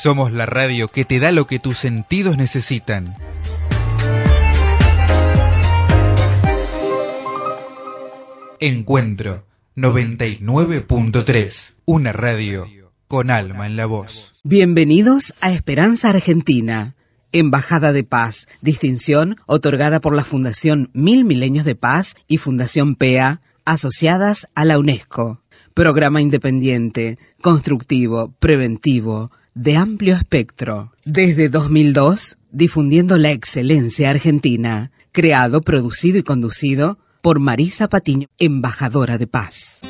Somos la radio que te da lo que tus sentidos necesitan. Encuentro 99.3, una radio con alma en la voz. Bienvenidos a Esperanza Argentina, Embajada de Paz, distinción otorgada por la Fundación Mil Milenios de Paz y Fundación PEA, asociadas a la UNESCO. Programa independiente, constructivo, preventivo, de amplio espectro. Desde 2002, difundiendo la excelencia argentina, creado, producido y conducido por Marisa Patiño, embajadora de paz.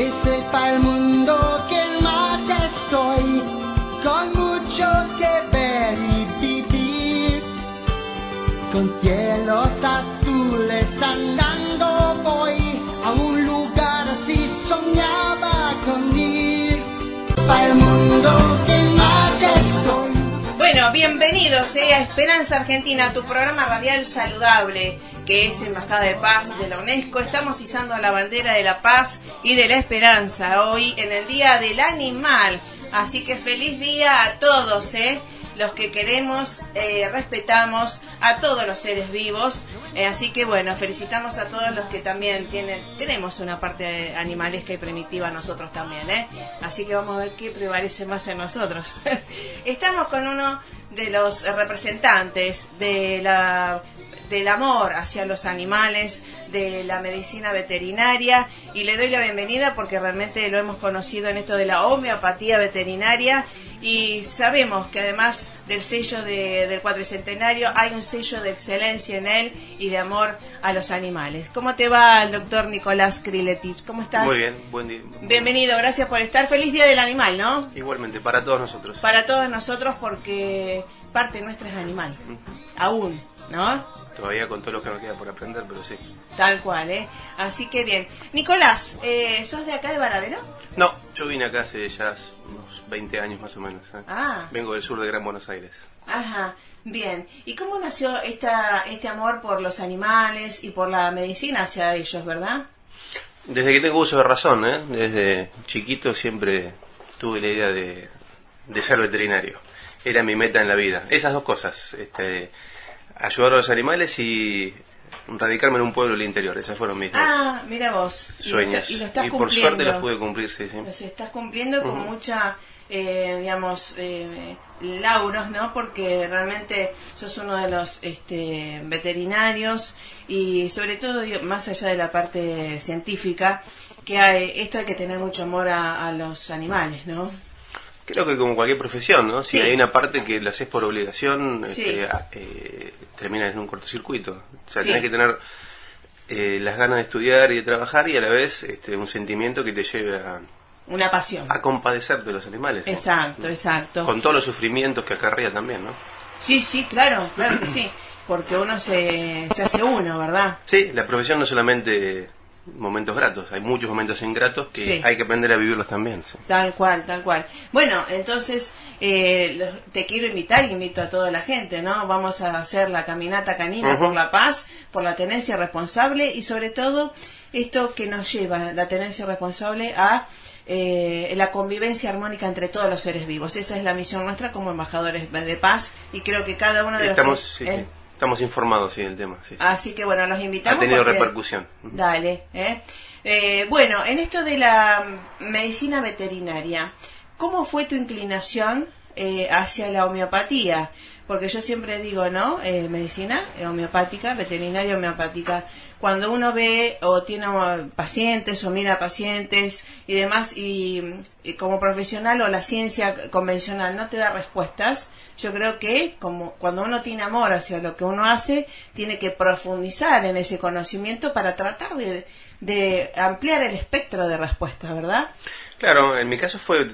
Que sepa el mundo que en marcha estoy, con mucho que ver y vivir, con cielos azules andando voy a un lugar así soñaba con ir. Para el mundo Bienvenidos eh, a Esperanza Argentina, tu programa radial saludable, que es Embajada de Paz de la UNESCO. Estamos izando la bandera de la paz y de la esperanza hoy en el Día del Animal. Así que feliz día a todos, ¿eh? Los que queremos, eh, respetamos a todos los seres vivos. Eh, así que bueno, felicitamos a todos los que también tienen, tenemos una parte animalesca y primitiva nosotros también, ¿eh? Así que vamos a ver qué prevalece más en nosotros. Estamos con uno de los representantes de la del amor hacia los animales, de la medicina veterinaria y le doy la bienvenida porque realmente lo hemos conocido en esto de la homeopatía veterinaria y sabemos que además del sello de, del cuatricentenario hay un sello de excelencia en él y de amor a los animales. ¿Cómo te va el doctor Nicolás Kriletich? ¿Cómo estás? Muy bien, buen día. Bienvenido, gracias por estar. Feliz Día del Animal, ¿no? Igualmente, para todos nosotros. Para todos nosotros porque parte nuestra es animal, aún, ¿no? Todavía con todo lo que nos queda por aprender, pero sí. Tal cual, ¿eh? Así que bien. Nicolás, eh, ¿sos de acá de Baradero? No, yo vine acá hace ya unos 20 años más o menos. ¿eh? Ah. Vengo del sur de Gran Buenos Aires. Ajá, bien. ¿Y cómo nació esta, este amor por los animales y por la medicina hacia ellos, verdad? Desde que tengo uso de razón, ¿eh? Desde chiquito siempre tuve la idea de, de ser veterinario. Era mi meta en la vida. Esas dos cosas. Este, ayudar a los animales y radicarme en un pueblo del interior. Esas fueron mis Ah, mira vos. Y lo sueños. está- Y, lo estás por cumpliendo. suerte los pude cumplir, sí, sí. Los estás cumpliendo con Ujú. mucha, eh, digamos, eh, lauros, ¿no? Porque realmente sos uno de los este, veterinarios y sobre todo, más allá de la parte científica, que hay, esto hay que tener mucho amor a, a los animales, ¿no? Creo que como cualquier profesión, ¿no? Si Sí. hay una parte que la haces por obligación, Sí. este, eh, terminas en un cortocircuito. O sea, Sí. tenés que tener eh, las ganas de estudiar y de trabajar y a la vez este, un sentimiento que te lleve a, Una pasión. a compadecerte de los animales. ¿no? Exacto, exacto. Con todos los sufrimientos que acarrea también, ¿no? Sí, sí, claro, claro que sí. Porque uno se, se hace uno, ¿verdad? Sí, la profesión no solamente momentos gratos, hay muchos momentos ingratos que Sí. hay que aprender a vivirlos también. sí. Tal cual, tal cual. Bueno, entonces eh, te quiero invitar y invito a toda la gente, ¿no? Vamos a hacer la caminata canina por la paz, por la tenencia responsable y sobre todo esto que nos lleva la tenencia responsable a eh, la convivencia armónica entre todos los seres vivos. Esa es la misión nuestra como embajadores de paz y creo que cada uno de Estamos, los... sí, eh, sí, estamos informados sí, del tema. sí, sí. Así que bueno, los invitamos. ha tenido porque- repercusión. Dale, ¿eh? Eh, bueno, en esto de la medicina veterinaria, ¿cómo fue tu inclinación eh, hacia la homeopatía, porque yo siempre digo, ¿no? Eh, medicina homeopática, veterinaria homeopática, cuando uno ve o tiene pacientes o mira pacientes y demás, y, y como profesional o la ciencia convencional no te da respuestas, yo creo que como cuando uno tiene amor hacia lo que uno hace, tiene que profundizar en ese conocimiento para tratar de, de ampliar el espectro de respuestas, ¿verdad? Claro, en mi caso fue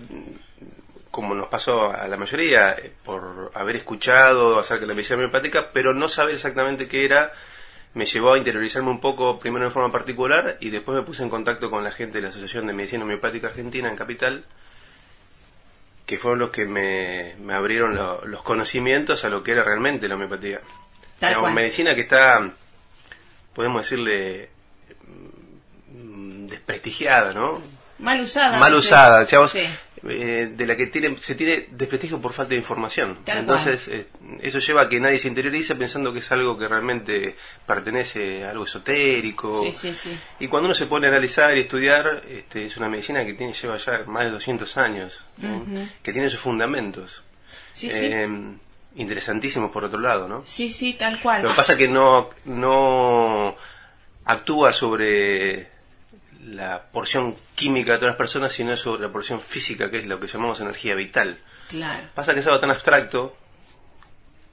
como nos pasó a la mayoría, eh, por haber escuchado acerca de la medicina homeopática, pero no saber exactamente qué era, me llevó a interiorizarme un poco, primero en forma particular, y después me puse en contacto con la gente de la Asociación de Medicina Homeopática Argentina en Capital, que fueron los que me, me abrieron lo- los conocimientos a lo que era realmente la homeopatía. Digamos, medicina que está, podemos decirle, mm, desprestigiada, ¿no? Mal usada. mal usada, digamos, Sí. Eh, de la que tiene, se tiene desprestigio por falta de información. Tal Entonces, eh, eso lleva a que nadie se interiorice pensando que es algo que realmente pertenece a algo esotérico. Sí, sí, sí. Y cuando uno se pone a analizar y estudiar, este, es una medicina que tiene, lleva ya más de 200 años, que tiene sus fundamentos. Eh, interesantísimos por otro lado, ¿no? Sí, sí, tal cual. Lo que pasa es que no, no actúa sobre la porción química de todas las personas, sino sobre la porción física, que es lo que llamamos energía vital. Claro. Pasa que es algo tan abstracto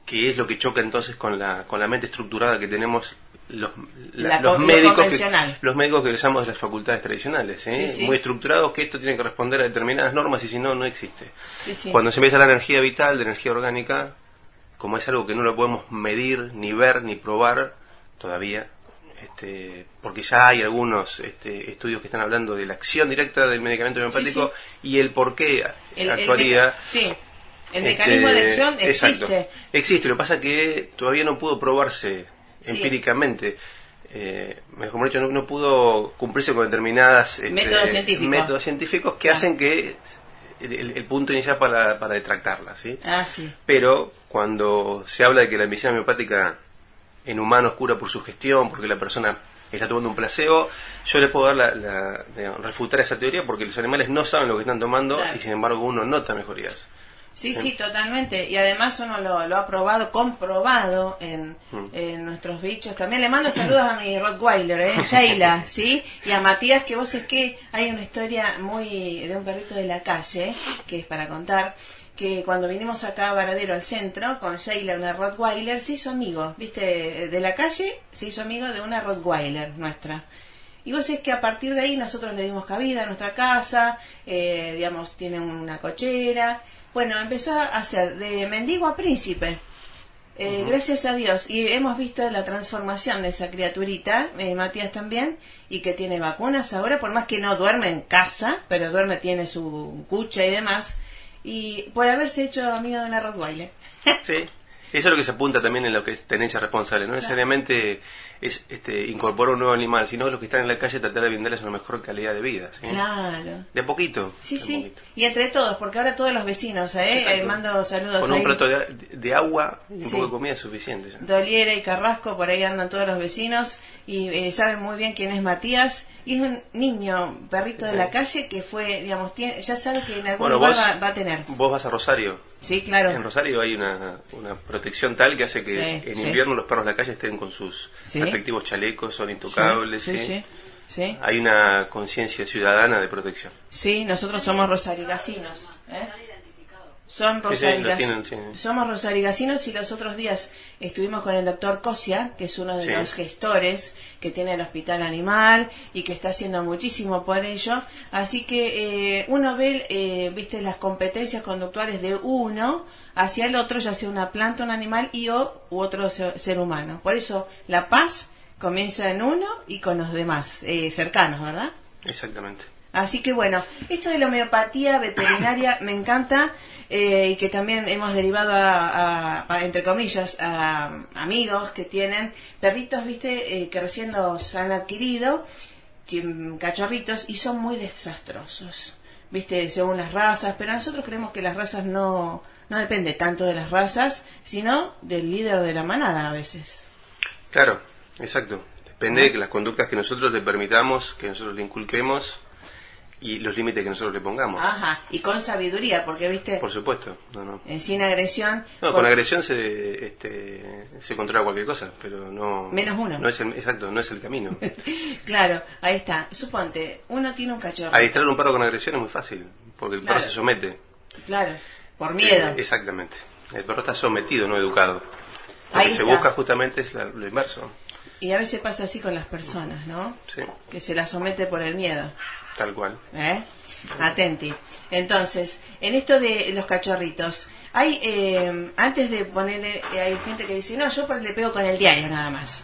que es lo que choca entonces con la, con la mente estructurada que tenemos los, la- La los co- lo médicos que, los médicos que egresamos de las facultades tradicionales, ¿eh? Sí, sí. muy estructurados que esto tiene que responder a determinadas normas y si no, no existe. Sí. Cuando se empieza la energía vital, de energía orgánica, como es algo que no lo podemos medir, ni ver, ni probar todavía, este, porque ya hay algunos este, estudios que están hablando de la acción directa del medicamento homeopático y el por qué El- el actuaría. meca- sí. El este, mecanismo de acción exacto. existe. Existe, lo que pasa es que todavía no pudo probarse Sí. empíricamente. Eh, mejor dicho, no, no pudo cumplirse con determinadas este, Métodos científicos. métodos científicos que Claro. hacen que el, el- el punto inicial para, para detractarla, ¿sí? Ah, sí. Pero cuando se habla de que la medicina homeopática en humanos cura por sugestión, porque la persona está tomando un placebo, yo le puedo dar la, la- digamos, refutar esa teoría porque los animales no saben lo que están tomando Claro. y sin embargo uno nota mejorías. Sí, sí, totalmente. Y además uno lo, lo ha probado, comprobado en, Mm. en nuestros bichos. También le mando saludos a mi Rottweiler, ¿eh? Sheila, ¿sí? Y a Matías, que vos es que hay una historia muy de un perrito de la calle, que es para contar, que cuando vinimos acá a Varadero al centro, con Sheila, una Rottweiler, se hizo amigo, ¿viste? De la calle, se hizo amigo de una Rottweiler nuestra. Y vos es que a partir de ahí nosotros le dimos cabida a nuestra casa, eh, digamos, tiene una cochera. Bueno, empezó a hacer de mendigo a príncipe. Eh. Gracias a Dios. Y hemos visto la transformación de esa criaturita, eh, Matías también, y que tiene vacunas ahora, por más que no duerme en casa, pero duerme, tiene su cucha y demás. Y por haberse hecho amigo de una Rottweiler. Sí. Eso es lo que se apunta también en lo que es tenencia responsable. No necesariamente es este, incorporar un nuevo animal, sino los que están en la calle tratar de brindarles una mejor calidad de vida. ¿sí? Claro. De a poquito. Sí, de sí. poquito. Y entre todos, porque ahora todos los vecinos, ¿eh? Eh, mando saludos Con un ahí. plato de, de agua un Sí. poco de comida es suficiente. Doliera y Carrasco, por ahí andan todos los vecinos y eh, saben muy bien quién es Matías. Y es un niño, perrito de la calle, que fue, digamos, tiene, ya sabe que en algún Bueno, lugar vos, va, va a tener. vos vas a Rosario. Sí, claro. En Rosario hay una, una protección tal que hace que Sí, en sí. invierno los perros de la calle estén con sus Sí. respectivos chalecos, son intocables. Hay una conciencia ciudadana de protección. Sí, nosotros somos rosarigasinos. ¿eh? Son Sí, sí. Somos rosarigasinos y los otros días estuvimos con el doctor Cosia, que es uno de Sí. los gestores que tiene el hospital animal y que está haciendo muchísimo por ello. Así que eh, uno ve, eh, viste, las competencias conductuales de uno hacia el otro, ya sea una planta, un animal y o u otro se- ser humano. Por eso la paz comienza en uno y con los demás, eh, cercanos, ¿verdad? Exactamente. Así que bueno, esto de la homeopatía veterinaria me encanta eh, y que también hemos derivado a, a- a, entre comillas, a amigos que tienen perritos, viste, eh, que recién los han adquirido, chim- cachorritos, y son muy desastrosos, viste, según las razas, pero nosotros creemos que las razas no, no depende tanto de las razas, sino del líder de la manada a veces. Claro, exacto. Depende de las conductas que nosotros le permitamos, que nosotros le inculquemos y los límites que nosotros le pongamos. Ajá, y con sabiduría, porque viste, Por supuesto, no, no. eh, sin agresión. No, por- con agresión se, este, se controla cualquier cosa, pero no... Menos uno. No es el, exacto, no es el camino. Claro, ahí está. Suponte, uno tiene un cachorro. Adiestrar un perro con agresión es muy fácil, porque el perro se somete. Claro, por miedo. Eh, exactamente. El perro está sometido, no educado. Lo Ahí que se está. busca justamente es la- lo inverso. Y a veces pasa así con las personas, ¿no? Sí, Que se las somete por el miedo. Tal cual. ¿Eh? Atenti. Entonces, en esto de los cachorritos, hay, eh, antes de ponerle, eh, hay gente que dice, no, yo le pego con el diario nada más.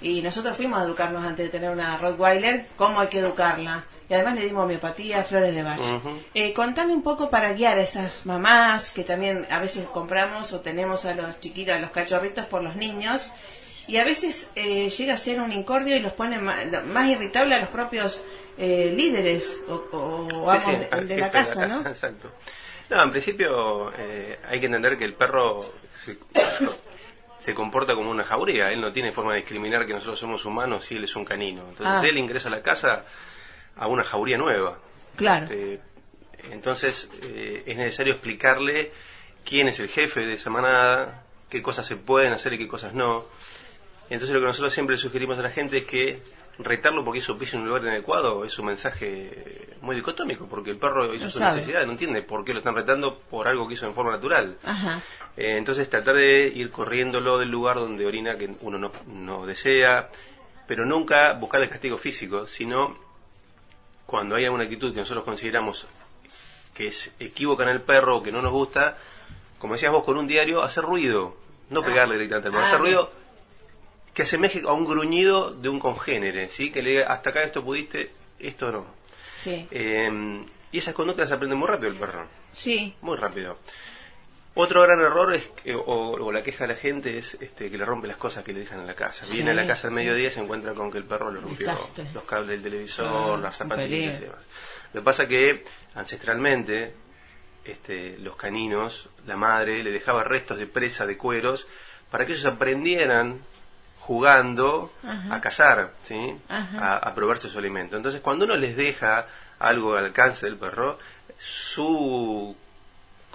Y nosotros fuimos a educarnos antes de tener una Rottweiler, cómo hay que educarla. Y además le dimos homeopatía, flores de. Ujú. Eh, contame un poco para guiar a esas mamás que también a veces compramos o tenemos a los chiquitos, a los cachorritos por los niños. Y a veces eh, llega a ser un incordio y los pone lo- más, irritable a los propios eh, líderes o, o Sí, amos sí, de, la casa, ¿no? Exacto. No, en principio eh, hay que entender que el perro se, se comporta como una jauría. Él no tiene forma de discriminar que nosotros somos humanos y él es un canino. Entonces Ah. él ingresa a la casa a una jauría nueva. Claro. Este, entonces eh, es necesario explicarle quién es el jefe de esa manada, qué cosas se pueden hacer y qué cosas no. Entonces lo que nosotros siempre sugerimos a la gente es que retarlo porque hizo pis en un lugar inadecuado es un mensaje muy dicotómico, porque el perro hizo su sabe. necesidad, no entiende por qué lo están retando por algo que hizo en forma natural. Ajá. Eh, entonces tratar de ir corriéndolo del lugar donde orina que uno no, no desea, pero nunca buscar el castigo físico, sino cuando hay alguna actitud que nosotros consideramos que es equívoca en el perro o que no nos gusta, como decías vos, con un diario, hacer ruido, no pegarle directamente al perro, Ah, hacer ruido que asemeje a un gruñido de un congénere, ¿sí? que le diga, hasta acá esto pudiste, esto no. Sí. Eh, y esas conductas se aprenden muy rápido el perro Sí. muy rápido. Otro gran error es que, o, o la queja de la gente es este, que le rompe las cosas que le dejan en la casa. Viene a la casa al mediodía y se encuentra con que el perro le rompió Desastre. los cables del televisor, Ah, las zapatillas y demás. Lo que pasa que ancestralmente este, los caninos, la madre le dejaba restos de presa de cueros para que ellos aprendieran jugando Ajá. a cazar, ¿sí? A, a proveerse su alimento. Entonces, cuando uno les deja algo al alcance del perro, su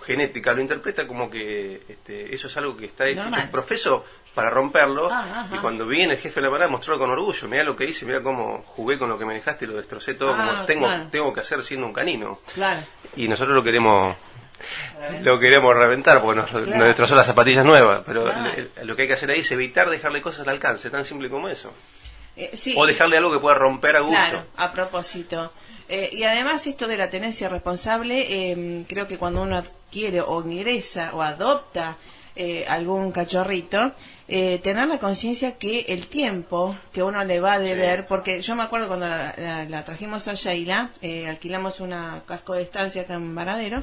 genética lo interpreta como que este, eso es algo que está hecho Normal. profeso para romperlo Ah, y cuando viene el jefe de la manada mostrarlo con orgullo, mira lo que hice, mira cómo jugué con lo que me dejaste y lo destrocé todo Ah, como tengo, claro. tengo que hacer siendo un canino Claro. y nosotros lo queremos lo queremos reventar porque nos, nos destrozó las zapatillas nuevas pero Claro. le- lo que hay que hacer ahí es evitar dejarle cosas al alcance tan simple como eso Eh, sí. o dejarle algo que pueda romper a gusto Claro, a propósito. Eh, y además esto de la tenencia responsable, eh, creo que cuando uno adquiere o ingresa o adopta eh, algún cachorrito, eh, tener la conciencia que el tiempo que uno le va a deber, porque yo me acuerdo cuando la, la- la trajimos a Sheila, eh, alquilamos una casco de estancia acá en Varadero,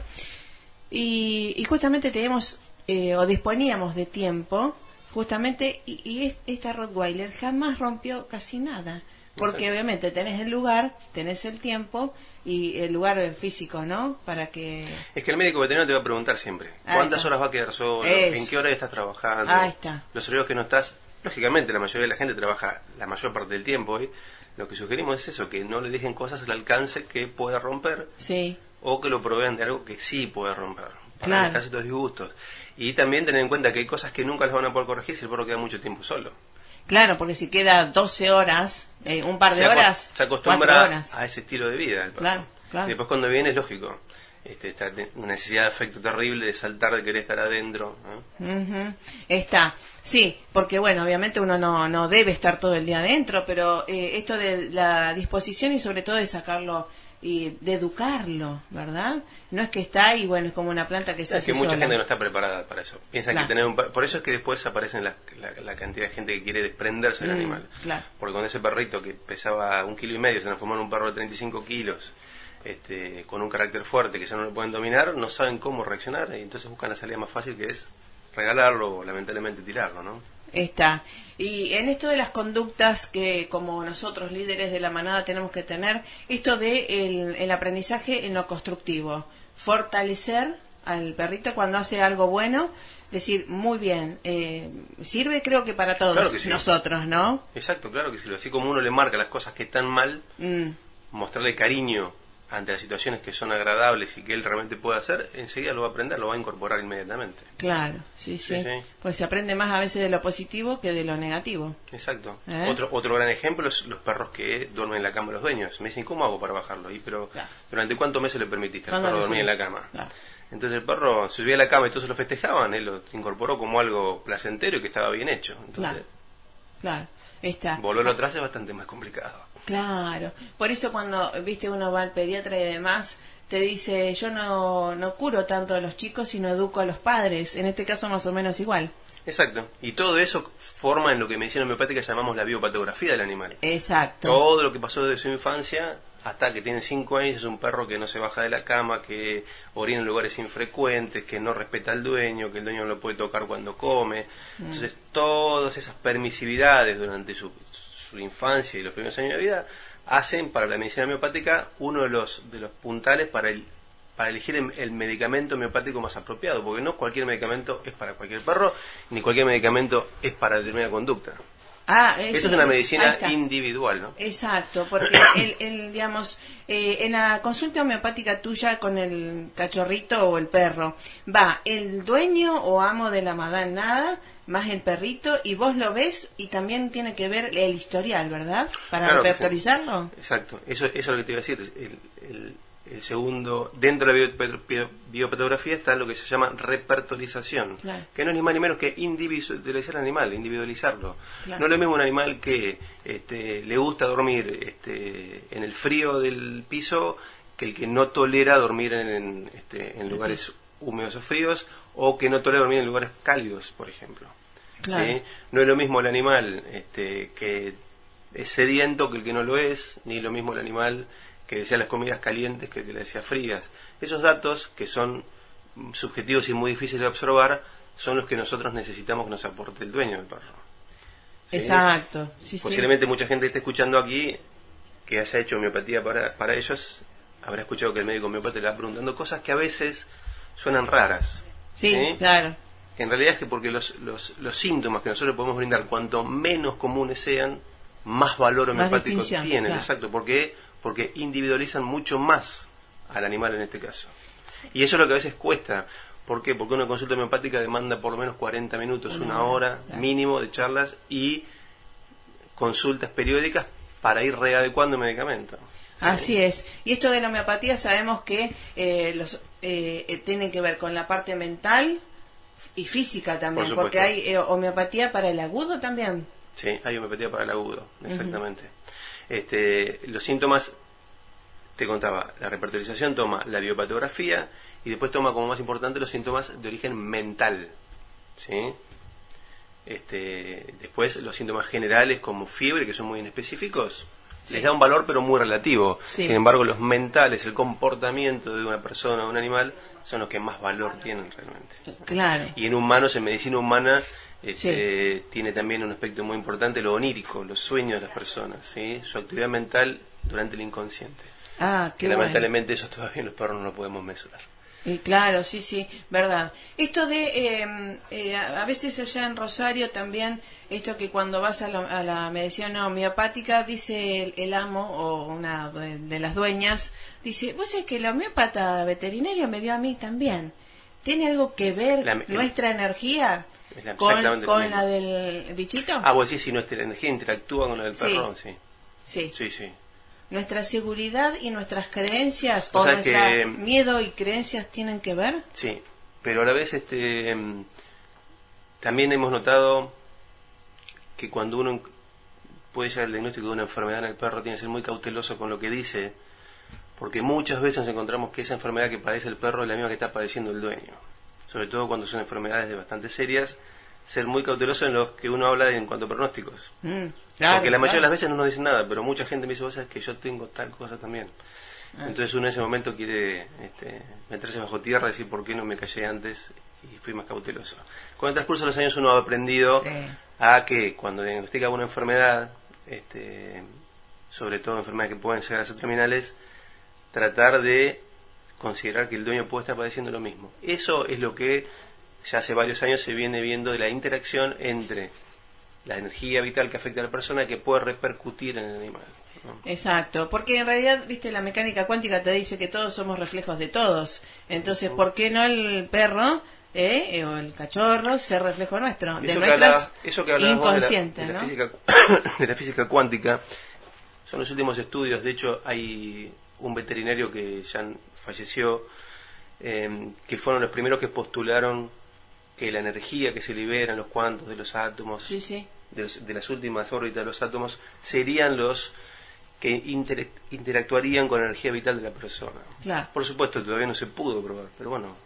y, y justamente teníamos eh, o disponíamos de tiempo justamente y, y es- esta Rottweiler jamás rompió casi nada porque obviamente tenés el lugar tenés el tiempo y el lugar físico no para que Es que el médico veterinario te va a preguntar siempre cuántas horas va a quedar solo, Eso. en qué hora estás trabajando, Ahí está. los horarios que no estás. Lógicamente, la mayoría de la gente trabaja la mayor parte del tiempo. ¿eh? Lo que sugerimos es eso, que no le dejen cosas al alcance que pueda romper sí o que lo provean de algo que sí puede romper. Para Claro. estos disgustos. Y también tener en cuenta que hay cosas que nunca las van a poder corregir si el perro queda mucho tiempo solo. claro porque si queda 12 horas eh, un par de se, horas se acostumbra horas a ese estilo de vida. el perro. Claro, claro. Y después cuando viene es lógico. Este, una necesidad de afecto terrible, de saltar, de querer estar adentro. Está, sí, porque bueno, obviamente uno no, no debe estar todo el día adentro, pero eh, esto de la disposición y sobre todo de sacarlo y de educarlo, ¿verdad? No es que está y bueno, es como una planta que se Es que mucha sola. gente no está preparada para eso. Piensa Claro. que tener un Por eso es que después aparecen la, la- la cantidad de gente que quiere desprenderse del Mm, animal. claro. Porque con ese perrito que pesaba un kilo y medio se transformó en un perro de 35 kilos, este, con un carácter fuerte que ya no lo pueden dominar, no saben cómo reaccionar y entonces buscan la salida más fácil que es regalarlo o lamentablemente tirarlo, ¿no? Está. Y en esto de las conductas que como nosotros líderes de la manada tenemos que tener, esto de el, el aprendizaje en lo constructivo, fortalecer al perrito cuando hace algo bueno, decir, muy bien, eh, sirve creo que para todos Claro que sí. nosotros, ¿no? Exacto, claro que sí. Así como uno le marca las cosas que están mal, Mm, mostrarle cariño ante las situaciones que son agradables y que él realmente puede hacer, enseguida lo va a aprender, lo va a incorporar inmediatamente. Claro, sí, sí. Sí, sí. Pues se aprende más a veces de lo positivo que de lo negativo. Exacto. ¿Eh? Otro, otro gran ejemplo es los perros que duermen en la cama de los dueños. Me dicen, ¿cómo hago para bajarlo? Y, pero, Claro. ¿durante cuántos meses le permitiste al ¿Cuándo perro dormir en la cama? Claro. Entonces el perro se subía a la cama y todos lo festejaban, él lo incorporó como algo placentero y que estaba bien hecho. Entonces, Claro. Claro. Está. volverlo atrás es bastante más complicado. Claro, por eso cuando, viste, uno va al pediatra y demás, te dice, yo no, no curo tanto a los chicos, sino educo a los padres. En este caso más o menos igual. Exacto. Y todo eso forma en lo que en medicina homeopática llamamos la biopatografía del animal. Exacto. Todo lo que pasó desde su infancia hasta que tiene 5 años es un perro que no se baja de la cama, que orina en lugares infrecuentes, que no respeta al dueño, que el dueño no lo puede tocar cuando come. Entonces, todas esas permisividades durante su, su infancia y los primeros años de vida hacen para la medicina homeopática uno de los, de los puntales para el para elegir el, el medicamento homeopático más apropiado, porque no cualquier medicamento es para cualquier perro, ni cualquier medicamento es para determinada conducta. Ah, Esto es una medicina individual, ¿no? Exacto, porque el, el, digamos, eh, en la consulta homeopática tuya con el cachorrito o el perro, va el dueño o amo de la madannada más el perrito y vos lo ves y también tiene que ver el historial, ¿verdad? Para Claro sí. repertorizarlo. Exacto, eso, eso es lo que te iba a decir. El, el- el segundo, dentro de la bio- bio- biopatografía está lo que se llama repertorización, Claro. que no es ni más ni menos que individualizar al animal, individualizarlo. Claro. No es lo mismo un animal que este, le gusta dormir este, en el frío del piso que el que no tolera dormir en, en, este, en lugares húmedos o fríos o que no tolera dormir en lugares cálidos, por ejemplo. Claro. ¿sí? No es lo mismo el animal este, que es sediento que el que no lo es, ni lo mismo el animal que desea las comidas calientes que que le desea frías. Esos datos, que son subjetivos y muy difíciles de observar, son los que nosotros necesitamos que nos aporte el dueño del perro. ¿sí? Exacto. Sí, sí. Posiblemente mucha gente esté escuchando aquí que haya hecho homeopatía para, para ellos, habrá escuchado que el médico homeopata le va preguntando cosas que a veces suenan raras. Sí, ¿sí? claro. En realidad es que porque los, los, los síntomas que nosotros podemos brindar, cuanto menos comunes sean, más valor Más homeopático distinción, tienen. claro. Exacto, porque, porque individualizan mucho más al animal en este caso. Y eso es lo que a veces cuesta. ¿Por qué? Porque una consulta homeopática demanda por lo menos 40 minutos, Una una, hora, claro. mínimo de charlas y consultas periódicas para ir readecuando el medicamento. Así es. Y esto de la homeopatía sabemos que eh, los, eh, eh, tiene que ver con la parte mental y física también, Por porque hay eh, homeopatía para el agudo también. Sí, hay homeopatía para el agudo, exactamente. este, los síntomas, te contaba, la repertorización toma la biopatografía y después toma como más importante los síntomas de origen mental. ¿sí? Este, después los síntomas generales como fiebre, que son muy específicos, les da un valor pero muy relativo. Sí. Sin embargo, los mentales, el comportamiento de una persona o un animal, son los que más valor tienen realmente. Claro. Y en humanos, en medicina humana, este, tiene también un aspecto muy importante, lo onírico, los sueños de las personas, ¿sí? su actividad mental durante el inconsciente. Ah, qué bueno. lamentablemente eso todavía los perros no lo podemos mesurar. Y claro, sí, sí, verdad. Esto de, eh, eh, a a veces allá en Rosario también, esto que cuando vas a la, a la medicina homeopática, dice el, el amo o una de, de las dueñas, dice, vos es que la homeópata veterinaria me dio a mí también. ¿Tiene algo que ver La- nuestra energía la- con, la del bichito? Ah, vos decís si nuestra energía interactúa con la del perro, sí. sí. Sí, sí. ¿Nuestra seguridad y nuestras creencias O o, sea nuestro que- miedo y creencias tienen que ver? Sí, pero a la vez este mm, también hemos notado que cuando uno puede llegar al diagnóstico de una enfermedad en el perro tiene que ser muy cauteloso con lo que dice, porque muchas veces nos encontramos que esa enfermedad que padece el perro es la misma que está padeciendo el dueño. Sobre todo cuando son enfermedades de bastante serias, ser muy cauteloso en lo que uno habla en cuanto a pronósticos. Mm, claro, Porque la mayoría de las veces no nos dicen nada, pero mucha gente me dice, vos sabés que yo tengo tal cosa también. Ah. Entonces uno en ese momento quiere este, meterse bajo tierra y decir por qué no me callé antes y fui más cauteloso. Con el transcurso de los años uno ha aprendido Sí. a que cuando diagnostica una enfermedad, este, sobre todo enfermedades que pueden ser terminales, tratar de considerar que el dueño puede estar padeciendo lo mismo. Eso es lo que ya hace varios años se viene viendo de la interacción entre la energía vital que afecta a la persona que puede repercutir en el animal. ¿no? Exacto, porque en realidad, viste, la mecánica cuántica te dice que todos somos reflejos de todos. Entonces, ¿por qué no el perro eh, eh, o el cachorro ser reflejo nuestro? De Eso que, nuestras hablabas- eso que hablabas vos de la- inconscientes, de la, ¿no? física, de la física cuántica, son los últimos estudios. De hecho, hay un veterinario que ya falleció, eh, que fueron los primeros que postularon que la energía que se libera en los cuantos de los átomos, Sí, sí. de, los- de las últimas órbitas de los átomos, serían los que inter- interactuarían con la energía vital de la persona. Claro. Por supuesto, todavía no se pudo probar, pero bueno,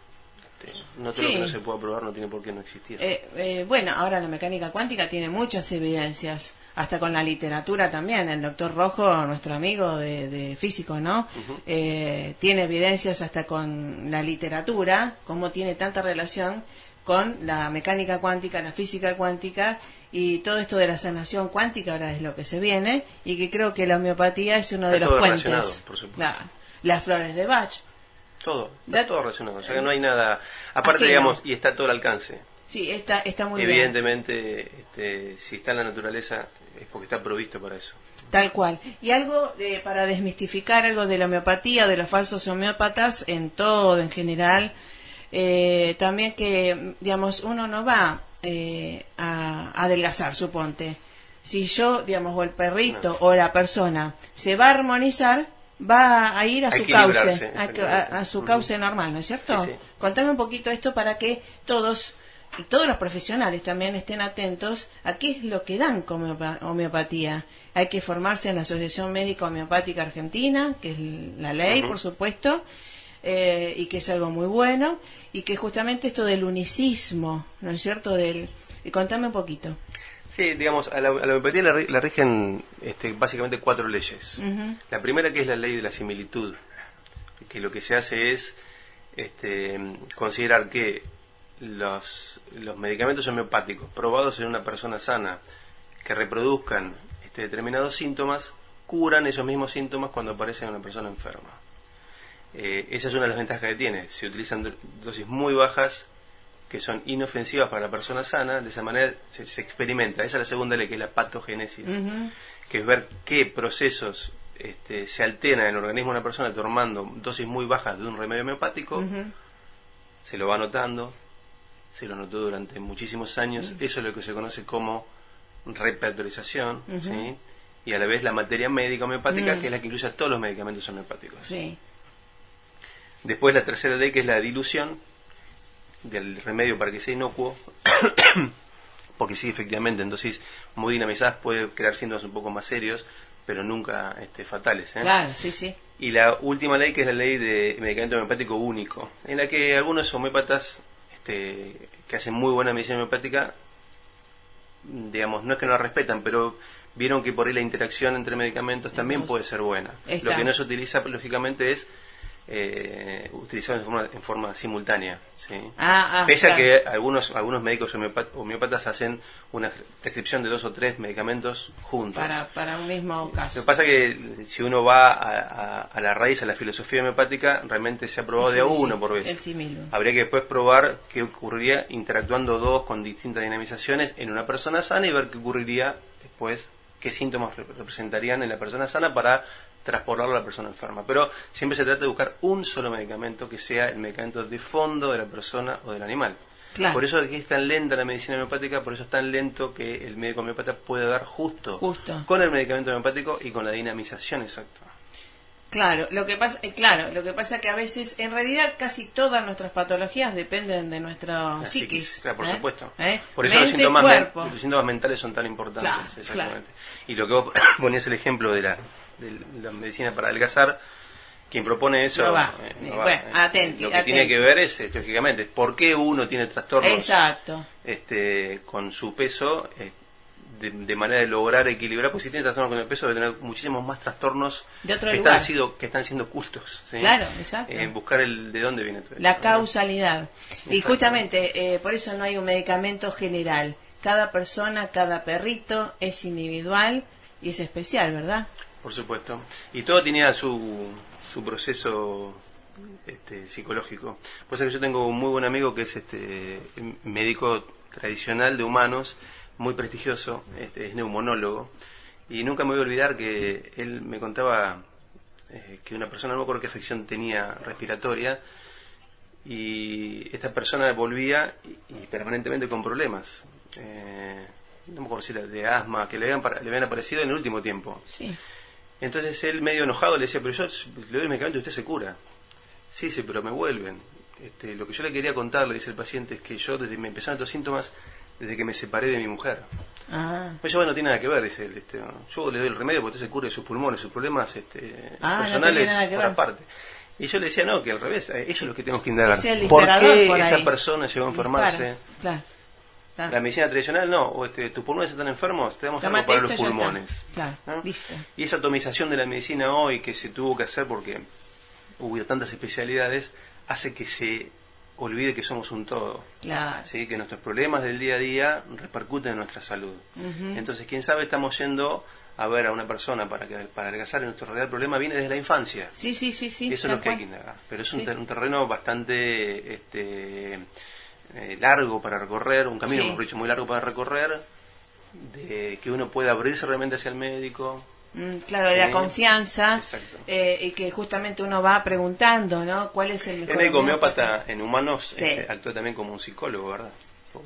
este, no todo lo que no se pueda probar no tiene por qué no existir. Eh, eh, bueno, ahora la mecánica cuántica tiene muchas evidencias, hasta con la literatura también. El doctor Rojo, nuestro amigo de, de físico, ¿no? Eh, tiene evidencias hasta con la literatura, cómo tiene tanta relación con la mecánica cuántica, la física cuántica y todo esto de la sanación cuántica ahora es lo que se viene y que creo que la homeopatía es uno de los puentes. por supuesto. Claro. Las flores de Bach. Todo, está todo relacionado. O sea que no hay nada. Aparte, Ajeno. digamos, y está todo al alcance. Sí, está, está muy bien. Evidentemente, este, si está en la naturaleza, es porque está provisto para eso. Tal cual. Y algo de- para desmistificar algo de la homeopatía, de los falsos homeópatas, en todo, en general, eh, también que, digamos, uno no va eh, a, a adelgazar, suponte. Si yo, digamos, o el perrito o la persona se va a armonizar, va a ir a su cauce, a, exactamente. a- a su cauce normal, ¿no es cierto? Sí, sí. Contame un poquito esto para que todos y todos los profesionales también estén atentos a qué es lo que dan como homeopa- homeopatía. Hay que formarse en la Asociación Médica Homeopática Argentina, que es la ley, por supuesto, eh, y que es algo muy bueno, y que justamente esto del unicismo, ¿no es cierto? Del, y contame un poquito. Sí, digamos, a la, a la homeopatía la, ri- la rigen este, básicamente cuatro leyes. La primera que es la ley de la similitud, que lo que se hace es este, considerar que los, los medicamentos homeopáticos probados en una persona sana que reproduzcan este, determinados síntomas curan esos mismos síntomas cuando aparecen en una persona enferma. Eh, esa es una de las ventajas que tiene. Se utilizan do- dosis muy bajas que son inofensivas para la persona sana, de esa manera se, se experimenta. Esa es la segunda ley, que es la patogénesis Ujú. que es ver qué procesos este, se alteran en el organismo de una persona tomando dosis muy bajas de un remedio homeopático, se lo va anotando, se lo anotó durante muchísimos años, eso es lo que se conoce como repertorización. ¿sí? y a la vez la materia médica homeopática, Mm. que es la que incluye a todos los medicamentos homeopáticos. Sí. Después la tercera ley, que es la dilución del remedio para que sea inocuo, porque sí, efectivamente, en dosis muy dinamizadas puede crear síntomas un poco más serios, pero nunca este, fatales. ¿eh? Claro, sí, sí. Y la última ley, que es la ley de medicamento homeopático único, en la que algunos homeópatas este, que hacen muy buena medicina homeopática, digamos, no es que no la respetan, pero vieron que por ahí la interacción entre medicamentos también puede ser buena. Está. Lo que no se utiliza, lógicamente, es eh, utilizado en forma, en forma simultánea. ¿sí? Ah, ah, Pese a claro. que algunos, algunos médicos homeópatas hacen una prescripción de dos o tres medicamentos juntos. Para, para un mismo Lo caso. que pasa es que si uno va a, a- a la raíz, a la filosofía homeopática, realmente se ha probado de a uno por vez. El. Habría que después probar qué ocurriría interactuando dos con distintas dinamizaciones en una persona sana y ver qué ocurriría después, qué síntomas rep- representarían en la persona sana para transportarlo a la persona enferma. Pero siempre se trata de buscar un solo medicamento que sea el medicamento de fondo de la persona o del animal. Claro. Por eso aquí es tan lenta la medicina homeopática, por eso es tan lento que el médico homeopata puede dar justo, Justo. con el medicamento homeopático y con la dinamización exacta. Claro, lo que pasa, eh, claro, lo que pasa es que a veces, en realidad, casi todas nuestras patologías dependen de nuestra La psiquis. Claro, por ¿eh? supuesto. ¿Eh? Por eso los síntomas, men- cuerpo. los síntomas mentales son tan importantes. Claro, exactamente. Y lo que vos ponías el ejemplo de la, de la medicina para adelgazar, quien propone eso. No va. eh, va, bueno, atenti, Lo que atenti. tiene que ver es, lógicamente, por qué uno tiene trastornos Exacto. este, con su peso. De, de manera de lograr equilibrar, porque si tiene trastornos con el peso, debe tener muchísimos más trastornos De otro que, lugar. están sido, que están siendo ocultos. ¿sí? Claro, exacto. Eh, buscar el de dónde viene todo La causalidad. Y justamente, eh, por eso no hay un medicamento general. Cada persona, cada perrito es individual y es especial, ¿verdad? Por supuesto. Y todo tenía su, su proceso este, psicológico. Pues que yo tengo un muy buen amigo que es este médico tradicional de humanos, muy prestigioso, este, es neumonólogo, Y nunca me voy a olvidar que él me contaba eh, que una persona, no me acuerdo qué afección tenía respiratoria, y esta persona volvía y, y permanentemente con problemas. Eh, no me acuerdo si era de asma, que le habían, le habían aparecido en el último tiempo. Sí. Entonces él medio enojado le decía, pero yo le doy el medicamento y usted se cura. Sí, sí, pero me vuelven. Este, lo que yo le quería contar, le dice el paciente, es que yo desde me empezaron estos síntomas desde que me separé de mi mujer. Ah, Pues yo, bueno, no tiene nada que ver, dice él. Este, yo le doy el remedio porque usted se cure de sus pulmones, sus problemas este, Ah, no personales que por aparte. Y yo le decía, no, que al revés, eh, eso es lo que tenemos que indagar. ¿Por qué por esa persona llegó a enfermarse? Dispara, Claro. claro. La medicina tradicional no, o este, tus pulmones están enfermos, te damos algo para los ya pulmones. Claro, ¿no? listo. Y esa atomización de la medicina hoy que se tuvo que hacer porque hubo tantas especialidades, hace que se olvide que somos un todo. Claro. ¿sí? Que nuestros problemas del día a día repercuten en nuestra salud. Entonces, quién sabe, estamos yendo a ver a una persona para que para adelgazar y nuestro real problema viene desde la infancia. Sí, sí, sí, sí. Y eso es lo que hay que indagar. Pero es un, Sí. ter- un terreno bastante este, eh, largo para recorrer, un camino, Sí. mejor dicho, muy largo para recorrer, de que uno pueda abrirse realmente hacia el médico. Mm, claro, de la confianza eh, y que justamente uno va preguntando, ¿no? ¿Cuál es el El mejor médico homeópata? homeópata en humanos Sí. este, actúa también como un psicólogo, ¿verdad?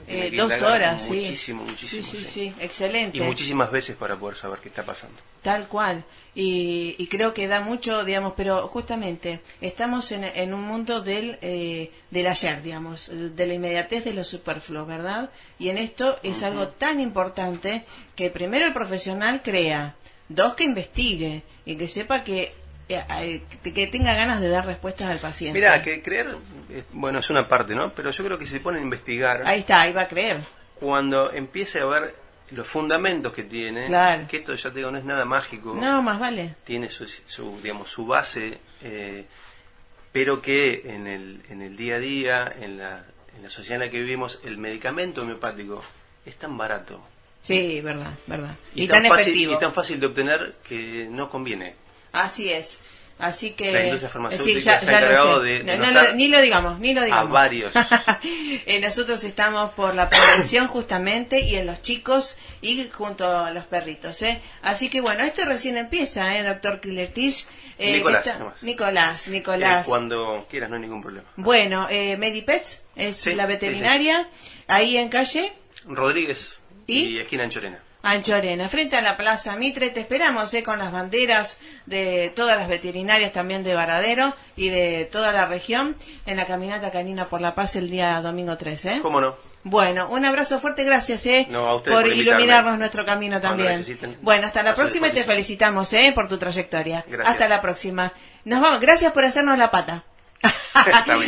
Eh, dos horas, sí. Muchísimo, muchísimo. Sí, sí, sí. excelente. Y muchísimas veces para poder saber qué está pasando. Tal cual. Y, y creo que da mucho, digamos, pero justamente estamos en, en un mundo del, eh, del ayer, digamos, de la inmediatez de lo superfluo, ¿verdad? Y en esto es algo tan importante que primero el profesional crea, dos que investigue y que sepa que, eh, eh, que tenga ganas de dar respuestas al paciente. Mira, que creer, eh, bueno, es una parte, ¿no? Pero yo creo que si se pone a investigar, Ahí está, ahí va a creer. cuando empiece a ver los fundamentos que tiene, Claro. que esto ya te digo, no es nada mágico, No, más vale. tiene su, su, digamos, su base, eh, pero que en el, en el día a día, en la, en la sociedad en la que vivimos, el medicamento homeopático es tan barato Sí, verdad, verdad. Y, tan, tan fácil, efectivo. y tan fácil de obtener que no conviene. Así es. Así que La industria farmacéutica sí, ya, se ha encargado de No, no ni lo digamos, ni lo digamos. varios. Eh, nosotros estamos por la prevención justamente y en los chicos y junto a los perritos, ¿eh? Así que bueno, esto recién empieza, ¿eh, doctor Kilertis? Eh, Nicolás, esta-. Nicolás, Eh, Nicolás. cuando quieras, no hay ningún problema. Bueno, eh, Medipets es Sí, la sí, veterinaria, ahí en calle Rodríguez ¿Y? y, esquina Anchorena. Anchorena, frente a la Plaza Mitre, te esperamos eh, con las banderas de todas las veterinarias también de Varadero y de toda la región en la caminata canina por la paz el día domingo 13. ¿eh? ¿Cómo no? Bueno, un abrazo fuerte, gracias eh, No, a por, por iluminarnos nuestro camino también. Bueno, hasta la próxima y te felicitamos eh, por tu trayectoria. Gracias. Hasta la próxima. Nos vamos, gracias por hacernos la pata.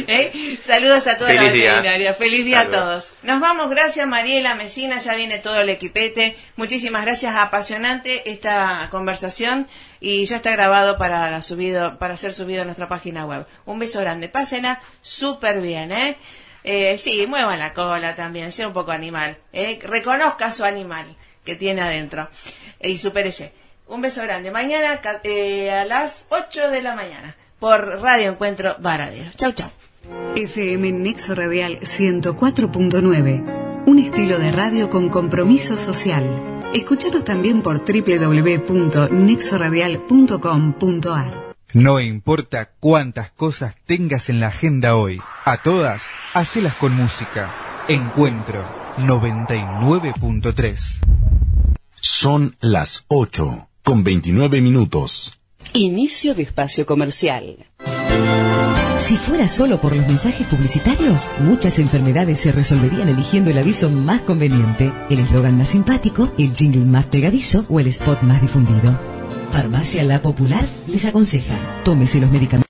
¿Eh? Saludos a toda Feliz la día. veterinaria. Feliz día a todos. Nos vamos, gracias Mariela Mesina, ya viene todo el equipete. Muchísimas gracias, apasionante esta conversación y ya está grabado para subido, para ser subido a nuestra página web. Un beso grande, pásenla súper bien, ¿eh? Eh, sí, muevan la cola también, sea un poco animal, ¿eh? reconozca su animal que tiene adentro y supérese. Un beso grande. Mañana eh, a las 8 de la mañana por Radio Encuentro Varadero. Chau, chau. FM Nexo Radial 104.9. Un estilo de radio con compromiso social. Escúchanos también por www.nexoradial.com.ar. No importa cuántas cosas tengas en la agenda hoy, a todas, hacelas con música. Encuentro 99.3. Son las 8 con 29 minutos. Inicio de espacio comercial. Si fuera solo por los mensajes publicitarios, muchas enfermedades se resolverían eligiendo el aviso más conveniente, el eslogan más simpático, el jingle más pegadizo o el spot más difundido. Farmacia La Popular les aconseja, tómese los medicamentos.